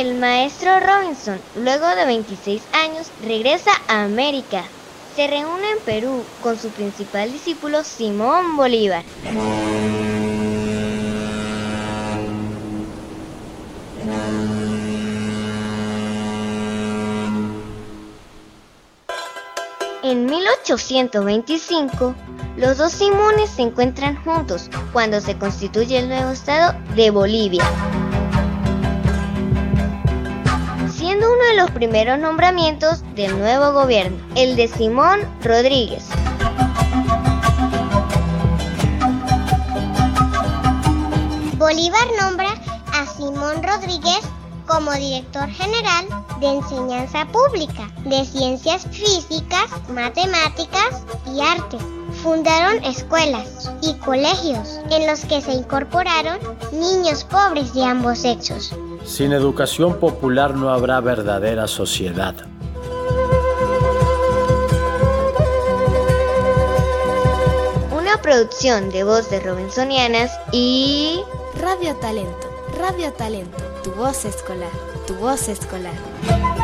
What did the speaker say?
El maestro Robinson, luego de 26 años, regresa a América. Se reúne en Perú con su principal discípulo Simón Bolívar. En 1825, los dos Simones se encuentran juntos cuando se constituye el nuevo estado de Bolivia. Los primeros nombramientos del nuevo gobierno, el de Simón Rodríguez. Bolívar nombra a Simón Rodríguez como director general de enseñanza pública de ciencias físicas, matemáticas y artes. Fundaron escuelas y colegios en los que se incorporaron niños pobres de ambos sexos. Sin educación popular no habrá verdadera sociedad. Una producción de voz de Robinsonianas y Radio Talento, Radio Talento, tu voz escolar, tu voz escolar.